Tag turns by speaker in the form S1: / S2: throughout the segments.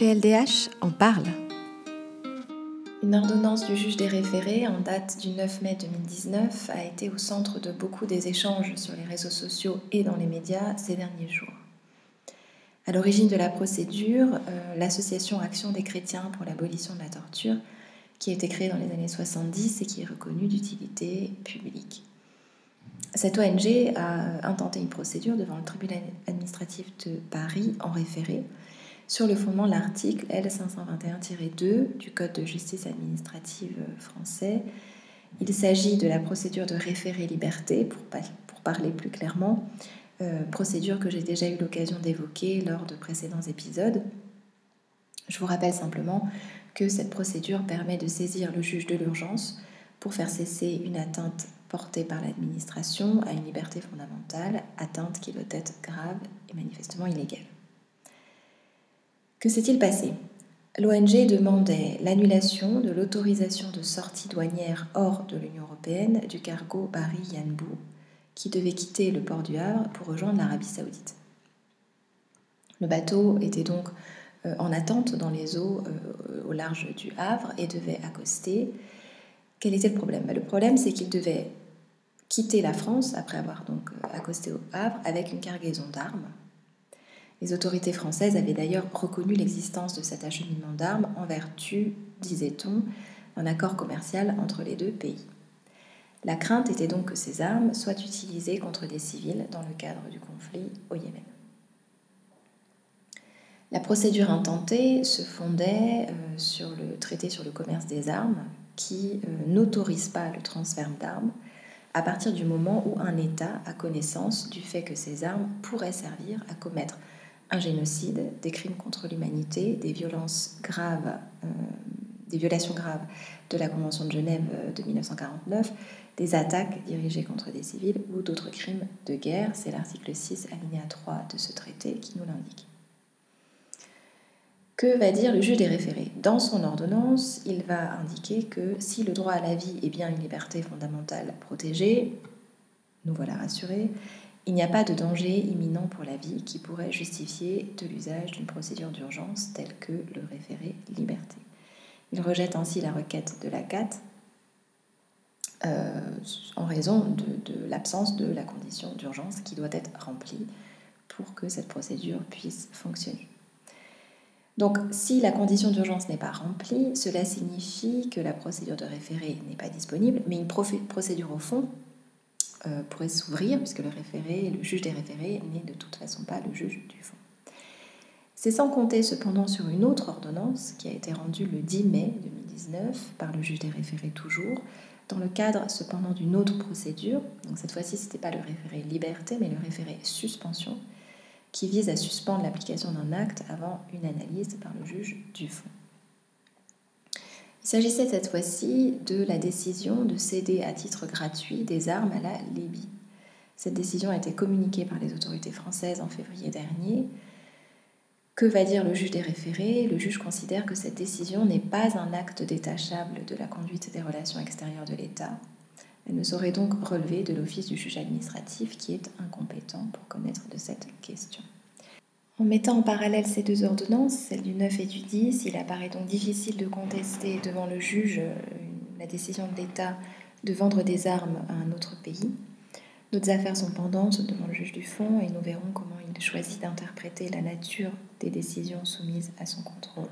S1: PLDH en parle.
S2: Une ordonnance du juge des référés en date du 9 mai 2019 a été au centre de beaucoup des échanges sur les réseaux sociaux et dans les médias ces derniers jours. À l'origine de la procédure, euh, l'association Action des chrétiens pour l'abolition de la torture, qui a été créée dans les années 70 et qui est reconnue d'utilité publique. Cette ONG a intenté une procédure devant le tribunal administratif de Paris en référé sur le fondement de l'article L521-2 du Code de justice administrative français. Il s'agit de la procédure de référé liberté, pour, pour parler plus clairement, euh, procédure que j'ai déjà eu l'occasion d'évoquer lors de précédents épisodes. Je vous rappelle simplement que cette procédure permet de saisir le juge de l'urgence pour faire cesser une atteinte portée par l'administration à une liberté fondamentale, atteinte qui doit être grave et manifestement illégale. Que s'est-il passé? L'ONG demandait l'annulation de l'autorisation de sortie douanière hors de l'Union européenne du cargo Bari Yanbu, qui devait quitter le port du Havre pour rejoindre l'Arabie saoudite. Le bateau était donc euh, en attente dans les eaux euh, au large du Havre et devait accoster. Quel était le problème? Le problème, c'est qu'il devait quitter la France après avoir donc euh, accosté au Havre avec une cargaison d'armes les autorités françaises avaient d'ailleurs reconnu l'existence de cet acheminement d'armes en vertu, disait-on, d'un accord commercial entre les deux pays. La crainte était donc que ces armes soient utilisées contre des civils dans le cadre du conflit au Yémen. La procédure intentée se fondait euh, sur le traité sur le commerce des armes qui euh, n'autorise pas le transfert d'armes à partir du moment où un État a connaissance du fait que ces armes pourraient servir à commettre un génocide, des crimes contre l'humanité, des violences graves, euh, des violations graves de la Convention de Genève euh, de 1949, des attaques dirigées contre des civils ou d'autres crimes de guerre. C'est l'article 6, alinéa 3 de ce traité qui nous l'indique. Que va dire le juge des référés? Dans son ordonnance, il va indiquer que si le droit à la vie est bien une liberté fondamentale protégée, nous voilà rassurés, il n'y a pas de danger imminent pour la vie qui pourrait justifier de l'usage d'une procédure d'urgence telle que le référé liberté. Il rejette ainsi la requête de la CAT euh, en raison de, de l'absence de la condition d'urgence qui doit être remplie pour que cette procédure puisse fonctionner. Donc, si la condition d'urgence n'est pas remplie, cela signifie que la procédure de référé n'est pas disponible, mais une procédure au fond euh, pourrait s'ouvrir, puisque le référé, le juge des référés n'est de toute façon pas le juge du fond. C'est sans compter cependant sur une autre ordonnance qui a été rendue le 10 mai 2019 par le juge des référés toujours, dans le cadre cependant d'une autre procédure. Donc cette fois-ci, ce n'était pas le référé liberté, mais le référé suspension, qui vise à suspendre l'application d'un acte avant une analyse par le juge du fond. S'agissait cette fois-ci de la décision de céder à titre gratuit des armes à la Libye. Cette décision a été communiquée par les autorités françaises en février dernier. Que va dire le juge des référés? Le juge considère que cette décision n'est pas un acte détachable de la conduite des relations extérieures de l'État. Elle ne saurait donc relever de l'office du juge administratif qui est incompétent pour connaître de cette question. En mettant en parallèle ces deux ordonnances, celle du 9 et du 10, il apparaît donc difficile de contester devant le juge euh, la décision de l'État de vendre des armes à un autre pays. D'autres affaires sont pendantes devant le juge du fond et nous verrons comment il choisit d'interpréter la nature des décisions soumises à son contrôle.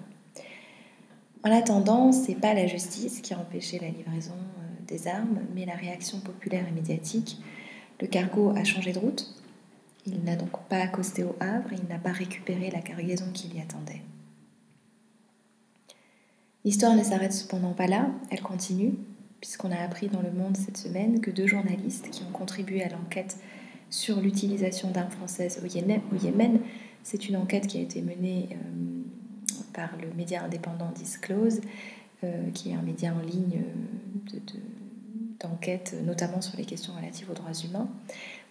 S2: En attendant, ce n'est pas la justice qui a empêché la livraison euh, des armes, mais la réaction populaire et médiatique. Le cargo a changé de route, il n'a donc pas accosté au Havre et il n'a pas récupéré la cargaison qui l'y attendait. L'histoire ne s'arrête cependant pas là, elle continue, puisqu'on a appris dans le monde cette semaine que deux journalistes qui ont contribué à l'enquête sur l'utilisation d'armes françaises au Yémen, c'est une enquête qui a été menée euh, par le média indépendant Disclose, euh, qui est un média en ligne euh, d'enquête, notamment sur les questions relatives aux droits humains.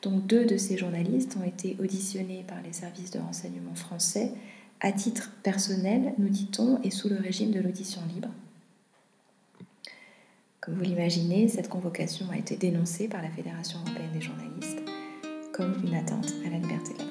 S2: Donc deux de ces journalistes ont été auditionnés par les services de renseignement français à titre personnel, nous dit-on, et sous le régime de l'audition libre. Comme vous l'imaginez, cette convocation a été dénoncée par la Fédération européenne des journalistes comme une atteinte à la liberté de la.